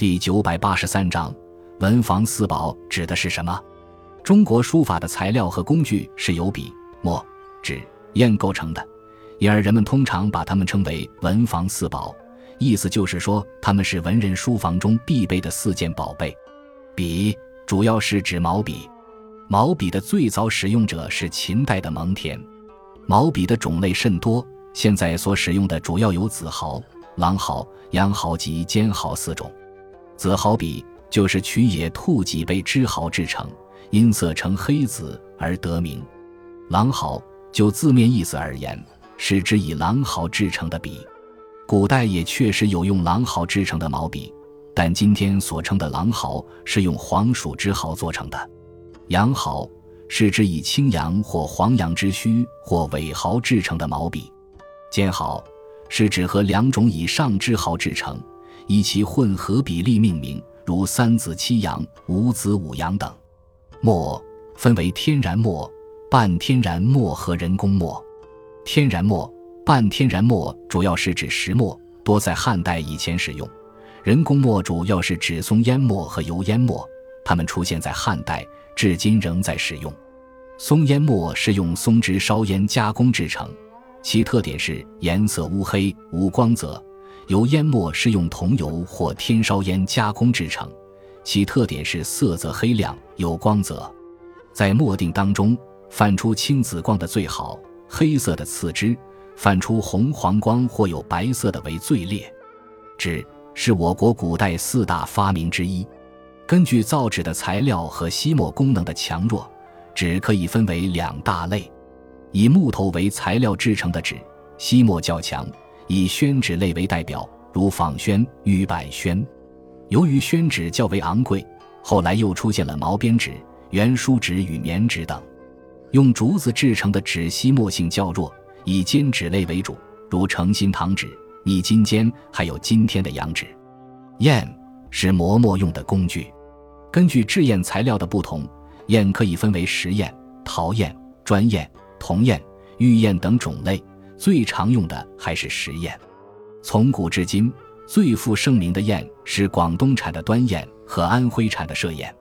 第九百八十三章，文房四宝指的是什么？中国书法的材料和工具是由笔、墨、纸、砚构成的，因而人们通常把它们称为文房四宝，意思就是说它们是文人书房中必备的四件宝贝。笔主要是指毛笔，毛笔的最早使用者是秦代的蒙恬。毛笔的种类甚多，现在所使用的主要有子毫、狼毫、羊毫及尖毫四种。子毫笔就是取野兔脊背之毫制成，因色呈黑紫而得名。狼毫就字面意思而言，是指以狼毫制成的笔。古代也确实有用狼毫制成的毛笔，但今天所称的狼毫是用黄鼠之毫做成的。羊毫是指以青羊或黄羊之须或尾毫制成的毛笔。尖毫是指和两种以上之毫制成。以其混合比例命名，如三子七阳、五子五阳等。墨分为天然墨、半天然墨和人工墨。天然墨、半天然墨主要是指石墨，多在汉代以前使用；人工墨主要是指松烟墨和油烟墨，它们出现在汉代，至今仍在使用。松烟墨是用松枝烧烟加工制成，其特点是颜色乌黑无光泽。油烟墨是用桐油或天烧烟加工制成，其特点是色泽黑亮有光泽，在墨定当中泛出青紫光的最好，黑色的次之，泛出红黄光或有白色的为最烈。纸是我国古代四大发明之一。根据造纸的材料和吸墨功能的强弱，纸可以分为两大类：以木头为材料制成的纸，吸墨较强。以宣纸类为代表，如仿宣、玉板宣。由于宣纸较为昂贵，后来又出现了毛边纸、原书纸与棉纸等。用竹子制成的纸吸墨性较弱，以笺纸类为主，如诚心堂纸、拟金笺，还有今天的羊纸。砚是磨墨用的工具，根据制砚材料的不同，砚可以分为石砚、陶砚、砖砚、铜砚、玉砚等种类。最常用的还是石砚，从古至今最负盛名的砚是广东产的端砚和安徽产的歙砚。